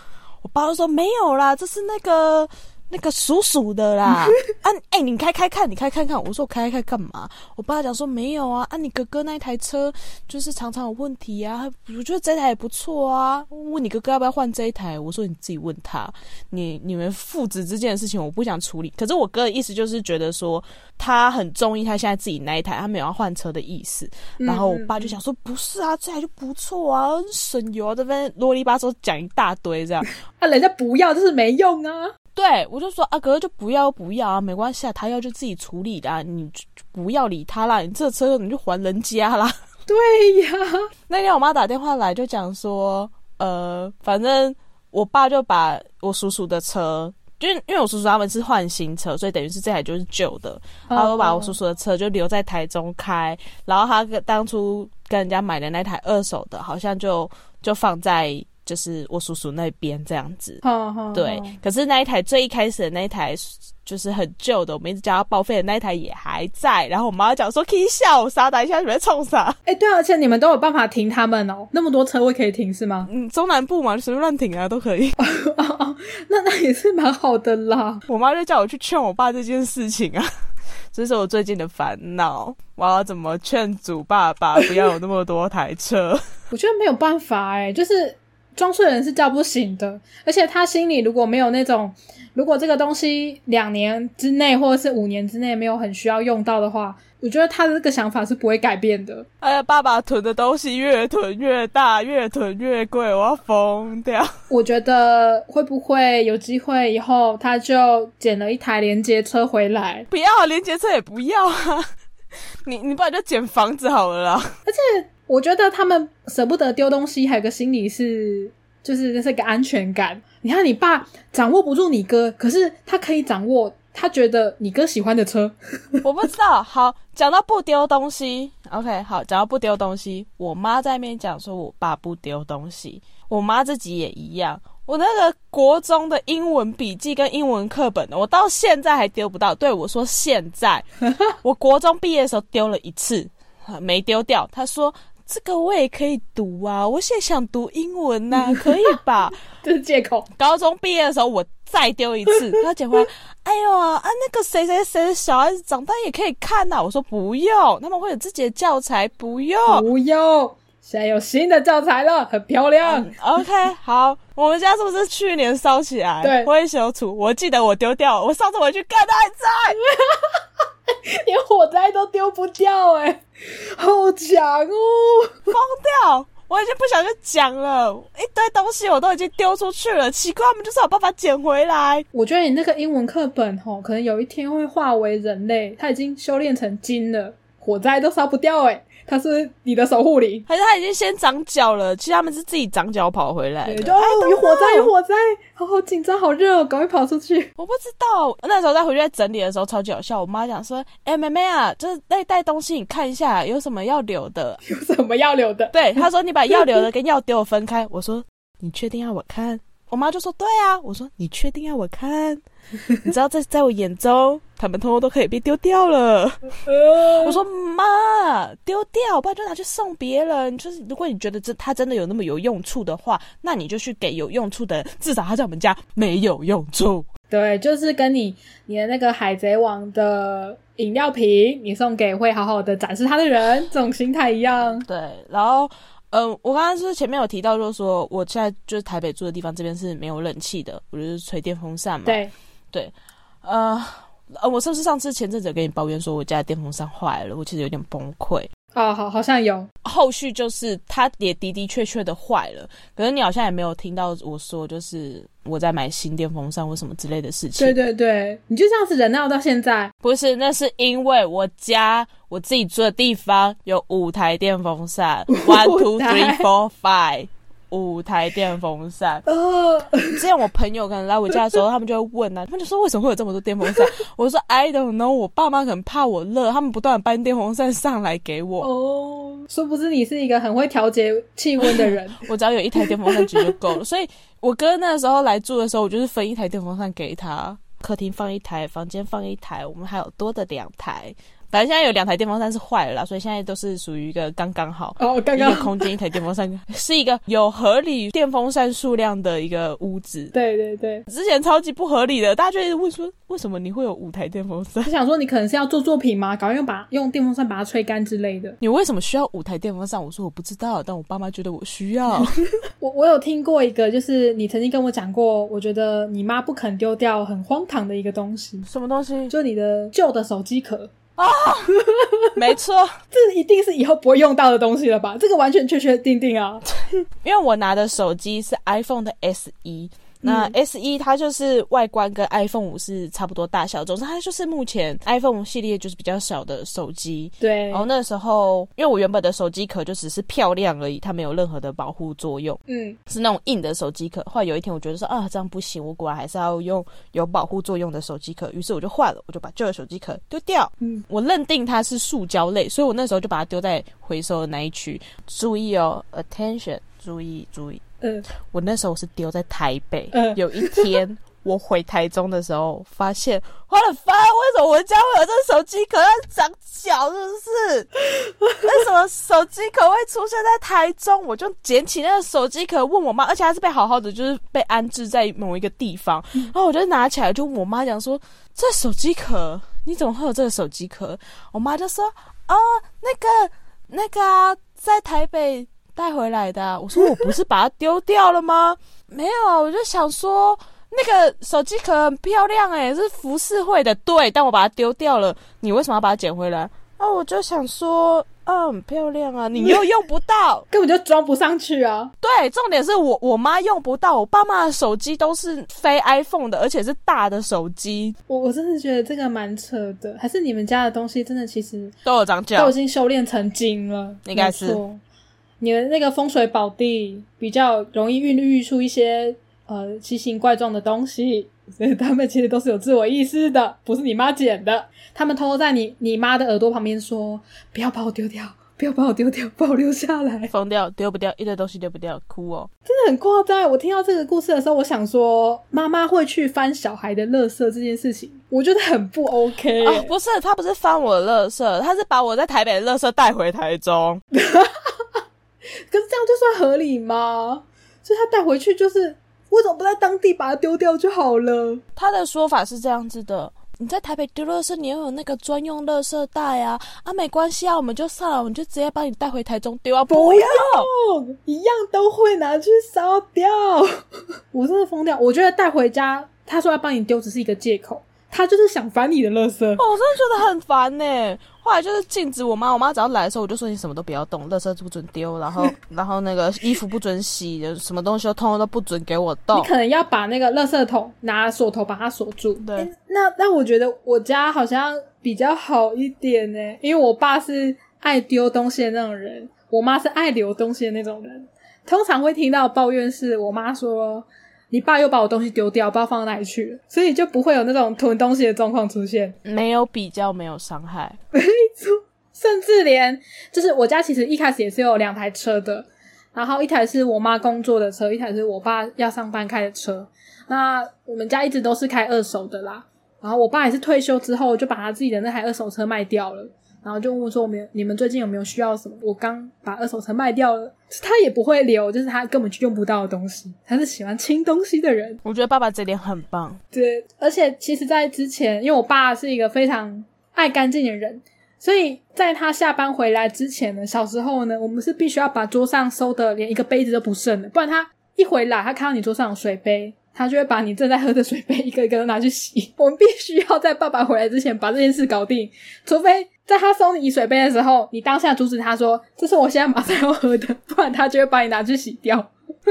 我爸就说没有啦，这是那个。那个属鼠的啦，啊，哎，你开开看，你开看看。我说我开开看干嘛？我爸讲说没有啊，啊，你哥哥那一台车就是常常有问题啊。我觉得这台也不错啊，问你哥哥要不要换这一台？我说你自己问他，你你们父子之间的事情我不想处理。可是我哥的意思就是觉得说他很中意他现在自己那一台，他没有要换车的意思。然后我爸就想说不是啊，这台就不错啊，省油啊，这边啰里吧嗦讲一大堆这样。啊，人家不要就是没用啊。对，我就说啊，哥哥就不要不要啊，没关系啊，他要就自己处理的，你不要理他啦，你这车你就还人家啦。对呀，那天我妈打电话来就讲说，呃，反正我爸就把我叔叔的车，就因为我叔叔他们是换新车，所以等于是这台就是旧的，然后把我叔叔的车就留在台中开，然后他当初跟人家买的那台二手的，好像就就放在。就是我叔叔那边这样子，对。可是那一台最一开始的那一台就是很旧的，我们一直叫它报废的那一台也还在。然后我妈讲说可以笑傻打一下，你在冲啥？哎，对，而且你们都有办法停他们哦，那么多车位可以停是吗？嗯，中南部嘛，随便乱停啊都可以。那那也是蛮好的啦。我妈就叫我去劝我爸这件事情啊，这是我最近的烦恼。我要怎么劝阻爸爸不要有那么多台车？我觉得没有办法哎，就是。装睡人是叫不醒的，而且他心里如果没有那种，如果这个东西两年之内或者是五年之内没有很需要用到的话，我觉得他的这个想法是不会改变的。哎呀，爸爸囤的东西越囤越大，越囤越贵，我要疯掉。我觉得会不会有机会以后他就捡了一台连接车回来？不要连接车也不要啊！你你不然就捡房子好了啦。而且。我觉得他们舍不得丢东西，还有个心理是，就是这是个安全感。你看，你爸掌握不住你哥，可是他可以掌握，他觉得你哥喜欢的车。我不知道。好，讲到不丢东西，OK，好，讲到不丢东西，我妈在那边讲说，我爸不丢东西，我妈自己也一样。我那个国中的英文笔记跟英文课本，我到现在还丢不到。对我说现在，我国中毕业的时候丢了一次，没丢掉。他说这个我也可以读啊，我现在想读英文呐，可以吧？这是借口。高中毕业的时候我再丢一次，他捡回来，哎呦啊，那个谁谁谁的小孩子长大也可以看呐。我说不用，他们会有自己的教材，不用，不用。现在有新的教材了，很漂亮。OK，好，我们家是不是去年烧起来？对，灰熊土，我记得我丢掉，我上次回去看它还在，连火灾都丢不掉，哎，好强哦，疯掉！我已经不想去讲了，一堆东西我都已经丢出去了，奇怪，他们就是有办法捡回来。我觉得你那个英文课本吼，可能有一天会化为人类，它已经修炼成金了，火灾都烧不掉，哎。他是你的守护灵，还是他已经先长脚了？其实他们是自己长脚跑回来。就有火灾，有火灾，好好紧张，好热哦，赶快跑出去！我不知道，那时候再回去在整理的时候超级好笑。我妈讲说：“哎，妹妹啊，就是那袋东西，你看一下有什么要留的，有什么要留的。”对，她说：“你把要留的跟要丢的分开。”我说：“你确定要我看？”我妈就说：“对啊。”我说：“你确定要我看？”你知道，在在我眼中，他们通通都可以被丢掉了。我说：“妈，丢掉，不然就拿去送别人。就是如果你觉得这他真的有那么有用处的话，那你就去给有用处的。至少他在我们家没有用处。对，就是跟你你的那个海贼王的饮料瓶，你送给会好好的展示他的人，这种心态一样。对，然后。嗯，我刚刚是前面有提到，就是说我现在就是台北住的地方，这边是没有冷气的，我就是吹电风扇嘛。对，对，呃，呃，我是不是上次前阵子跟你抱怨说我家的电风扇坏了？我其实有点崩溃。哦，好，好像有。后续就是它也的的确确的坏了，可是你好像也没有听到我说，就是我在买新电风扇或什么之类的事情。对对对，你就这样子忍耐到现在？不是，那是因为我家我自己住的地方有五台电风扇，one two three four five。五台电风扇。呃，之前我朋友可能来我家的时候，他们就会问啊，他们就说为什么会有这么多电风扇？我说 I don't know，我爸妈可能怕我热，他们不断搬电风扇上来给我。哦，殊不知你是一个很会调节气温的人。我只要有一台电风扇就够了。所以我哥那时候来住的时候，我就是分一台电风扇给他，客厅放一台，房间放一台，我们还有多的两台。反正现在有两台电风扇是坏了啦，所以现在都是属于一个刚刚好哦，刚刚空间一台电风扇是一个有合理电风扇数量的一个屋子。对对对，之前超级不合理的，大家就一直问说为什么你会有五台电风扇？他想说你可能是要做作品吗？搞用把用电风扇把它吹干之类的。你为什么需要五台电风扇？我说我不知道，但我爸妈觉得我需要。我我有听过一个，就是你曾经跟我讲过，我觉得你妈不肯丢掉很荒唐的一个东西。什么东西？就你的旧的手机壳。啊，没错，这一定是以后不会用到的东西了吧？这个完全确确定定啊，因为我拿的手机是 iPhone 的 S e 那 S 一它就是外观跟 iPhone 五是差不多大小，总之它就是目前 iPhone 系列就是比较小的手机。对。然后那时候，因为我原本的手机壳就只是漂亮而已，它没有任何的保护作用。嗯。是那种硬的手机壳。后来有一天，我觉得说啊，这样不行，我果然还是要用有保护作用的手机壳。于是我就换了，我就把旧的手机壳丢掉。嗯。我认定它是塑胶类，所以我那时候就把它丢在回收的那一区。注意哦，Attention，注意注意。嗯，我那时候是丢在台北。嗯，有一天 我回台中的时候，发现我的发，为什么我家会有这手机壳长脚？是不是？为什么手机壳会出现在台中？我就捡起那个手机壳问我妈，而且还是被好好的，就是被安置在某一个地方。然后我就拿起来就问我妈讲说：“这手机壳你怎么会有这个手机壳？”我妈就说：“哦，那个那个在台北。”带回来的，我说我不是把它丢掉了吗？没有啊，我就想说那个手机壳很漂亮哎，是浮世绘的，对，但我把它丢掉了。你为什么要把它捡回来？啊，我就想说，啊，很漂亮啊，你又用不到，根本就装不上去啊。对，重点是我我妈用不到，我爸妈的手机都是非 iPhone 的，而且是大的手机。我我真的觉得这个蛮扯的，还是你们家的东西真的其实都有长脚，都已经修炼成精了，应该是。你的那个风水宝地比较容易孕育出一些呃奇形怪状的东西，所以他们其实都是有自我意识的，不是你妈捡的。他们偷偷在你你妈的耳朵旁边说：“不要把我丢掉，不 不要把我丢掉，把我留下来，疯掉，丢不掉，一堆东西丢不掉，哭哦，真的很夸张。我听到这个故事的时候，我想说，妈妈会去翻小孩的垃圾这件事情，我觉得很不 OK。哦，不是，他不是翻我的垃圾，他是把我在台北的垃圾带回台中。可是这样就算合理吗？所以他带回去就是，为什么不在当地把它丢掉就好了？他的说法是这样子的。你在台北丢垃圾，你要有那个专用垃圾袋啊！啊，没关系啊，我们就算了，我们就直接把你带回台中丢啊！不要，一样都会拿去烧掉。我真的疯掉！我觉得带回家，他说要帮你丢，只是一个借口。他就是想烦你的垃圾，我真的觉得很烦呢。后来就是禁止我妈，我妈只要来的时候，我就说你什么都不要动，垃圾不准丢，然后 然后那个衣服不准洗，什么东西都通通都不准给我动。你可能要把那个垃圾桶拿锁头把它锁住。对，那那我觉得我家好像比较好一点呢，因为我爸是爱丢东西的那种人，我妈是爱留东西的那种人。通常会听到抱怨是我妈说。你爸又把我东西丢掉，不知道放到哪里去了，所以就不会有那种囤东西的状况出现。没有比较，没有伤害，没错。甚至连就是我家其实一开始也是有两台车的，然后一台是我妈工作的车，一台是我爸要上班开的车。那我们家一直都是开二手的啦。然后我爸也是退休之后就把他自己的那台二手车卖掉了。然后就问我说：“我们你们最近有没有需要什么？我刚把二手车卖掉了，他也不会留，就是他根本就用不到的东西。他是喜欢清东西的人。我觉得爸爸这点很棒。对，而且其实，在之前，因为我爸是一个非常爱干净的人，所以在他下班回来之前呢，小时候呢，我们是必须要把桌上收的连一个杯子都不剩的，不然他一回来，他看到你桌上有水杯，他就会把你正在喝的水杯一个一个都拿去洗。我们必须要在爸爸回来之前把这件事搞定，除非。在他收你水杯的时候，你当下阻止他说：“这是我现在马上要喝的，不然他就会把你拿去洗掉。”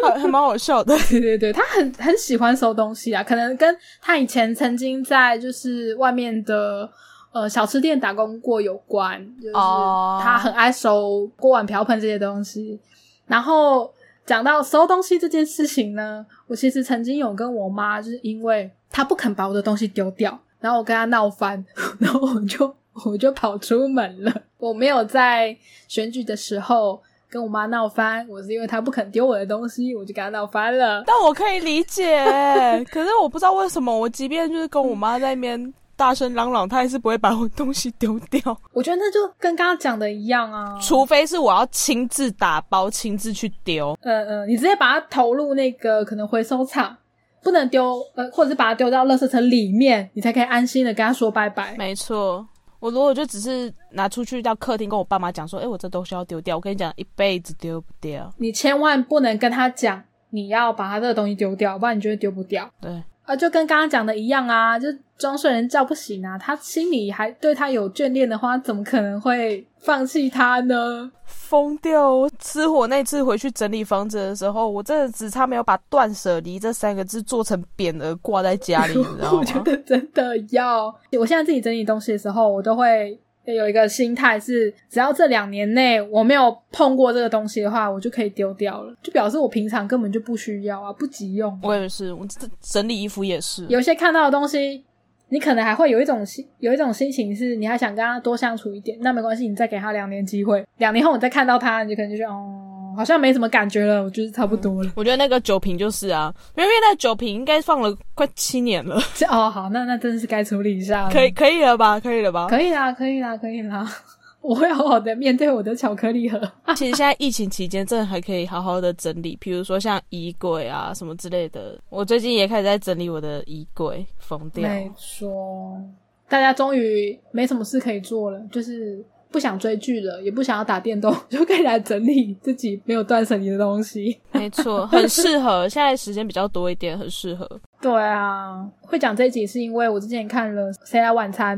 还还蛮好笑的。对对对，他很很喜欢收东西啊，可能跟他以前曾经在就是外面的呃小吃店打工过有关，就是他很爱收锅碗瓢盆这些东西。然后讲到收东西这件事情呢，我其实曾经有跟我妈，就是因为她不肯把我的东西丢掉，然后我跟她闹翻，然后我就。我就跑出门了。我没有在选举的时候跟我妈闹翻，我是因为她不肯丢我的东西，我就跟她闹翻了。但我可以理解，可是我不知道为什么，我即便就是跟我妈在那边大声嚷嚷，她还是不会把我东西丢掉。我觉得那就跟刚刚讲的一样啊，除非是我要亲自打包、亲自去丢。嗯嗯，你直接把它投入那个可能回收厂，不能丢呃，或者是把它丢到垃圾车里面，你才可以安心的跟他说拜拜。没错。我如果就只是拿出去到客厅跟我爸妈讲说，哎，我这东西要丢掉。我跟你讲，一辈子丢不掉。你千万不能跟他讲你要把他这个东西丢掉，不然你就会丢不掉。对。啊，就跟刚刚讲的一样啊，就装睡人叫不醒啊。他心里还对他有眷恋的话，怎么可能会放弃他呢？疯掉！吃火那次回去整理房子的时候，我真的只差没有把“断舍离”这三个字做成匾额挂在家里，你知道吗？我觉得真的要。我现在自己整理东西的时候，我都会。有一个心态是，只要这两年内我没有碰过这个东西的话，我就可以丢掉了，就表示我平常根本就不需要啊，不急用。我也是，我整理衣服也是。有些看到的东西，你可能还会有一种心，有一种心情是，你还想跟他多相处一点，那没关系，你再给他两年机会，两年后你再看到他，你就可能就觉得哦。好像没什么感觉了，我觉得差不多了。我觉得那个酒瓶就是啊，因为那酒瓶应该放了快七年了。哦，好，那那真的是该处理一下。可以，可以了吧？可以了吧？可以啦，可以啦，可以啦。我会好好的面对我的巧克力盒。其实现在疫情期间，真的还可以好好的整理，比如说像衣柜啊什么之类的。我最近也开始在整理我的衣柜，疯掉。没错，大家终于没什么事可以做了，就是。不想追剧了，也不想要打电动，就可以来整理自己没有断舍离的东西。没错，很适合。现在时间比较多一点，很适合。对啊，会讲这一集是因为我之前看了《谁来晚餐》，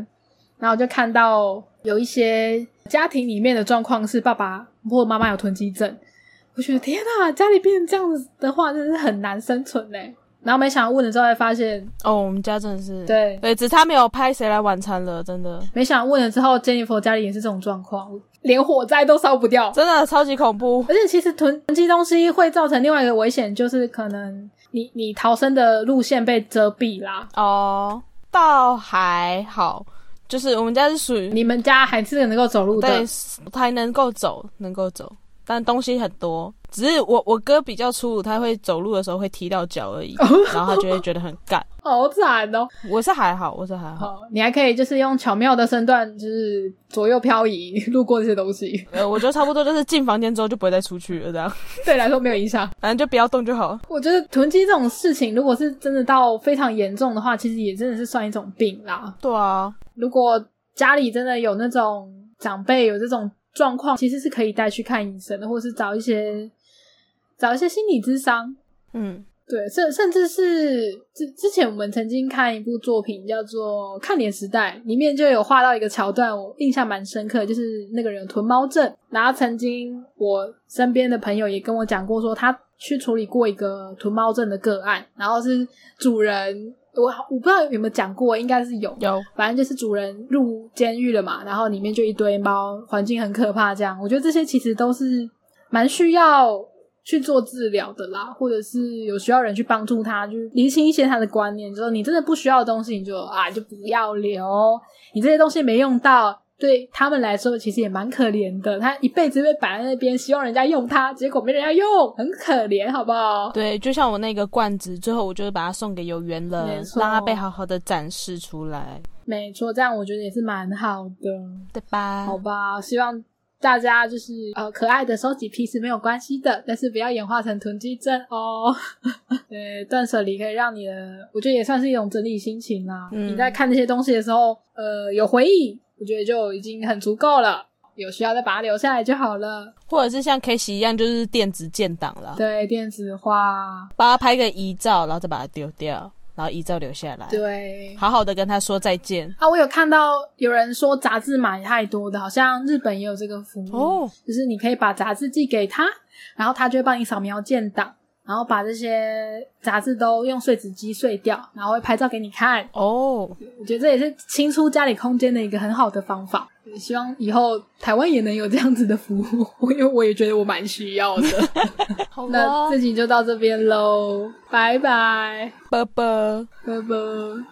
然后就看到有一些家庭里面的状况是爸爸或妈妈有囤积症，我觉得天呐，家里变成这样子的话，真的是很难生存嘞。然后没想到问了之后才发现，哦，我们家真的是对对，只差没有拍谁来晚餐了，真的。没想到问了之后，Jennifer 家里也是这种状况，连火灾都烧不掉，真的超级恐怖。而且其实囤积东西会造成另外一个危险，就是可能你你逃生的路线被遮蔽啦。哦，倒还好。就是我们家是属于你们家还是能够走路的，对，还能够走，能够走。但东西很多，只是我我哥比较粗鲁，他会走路的时候会踢到脚而已，然后他就会觉得很干，好惨哦。我是还好，我是还好，你还可以就是用巧妙的身段，就是左右漂移路过这些东西。呃，我觉得差不多就是进房间之后就不会再出去了，这样 对来说没有影响，反正就不要动就好。我觉得囤积这种事情，如果是真的到非常严重的话，其实也真的是算一种病啦。对啊，如果家里真的有那种长辈有这种。状况其实是可以带去看医生的，或者是找一些找一些心理智商。嗯，对，甚甚至是之之前我们曾经看一部作品叫做《看脸时代》，里面就有画到一个桥段，我印象蛮深刻，就是那个人囤猫症。然后曾经我身边的朋友也跟我讲过，说他去处理过一个囤猫症的个案，然后是主人。我我不知道有没有讲过，应该是有有，反正就是主人入监狱了嘛，然后里面就一堆猫，环境很可怕。这样，我觉得这些其实都是蛮需要去做治疗的啦，或者是有需要人去帮助他，就理清一些他的观念，就说你真的不需要的东西，你就啊就不要留，你这些东西没用到。对他们来说，其实也蛮可怜的。他一辈子被摆在那边，希望人家用它，结果没人要用，很可怜，好不好？对，就像我那个罐子，最后我就是把它送给有缘人，让它被好好的展示出来。没错，这样我觉得也是蛮好的，对吧？好吧，希望大家就是呃，可爱的收集癖是没有关系的，但是不要演化成囤积症哦。对，断舍离可以让你的，我觉得也算是一种整理心情啦。你在看这些东西的时候，呃，有回忆。我觉得就已经很足够了，有需要再把它留下来就好了，或者是像 K 喜一样，就是电子建档了。对，电子化，把它拍个遗照，然后再把它丢掉，然后遗照留下来。对，好好的跟他说再见。啊，我有看到有人说杂志买太多的，好像日本也有这个服务，哦就是你可以把杂志寄给他，然后他就会帮你扫描建档。然后把这些杂志都用碎纸机碎掉，然后会拍照给你看。哦，我觉得这也是清出家里空间的一个很好的方法。希望以后台湾也能有这样子的服务，因为我也觉得我蛮需要的。那这集就到这边喽，拜拜，拜拜，拜拜。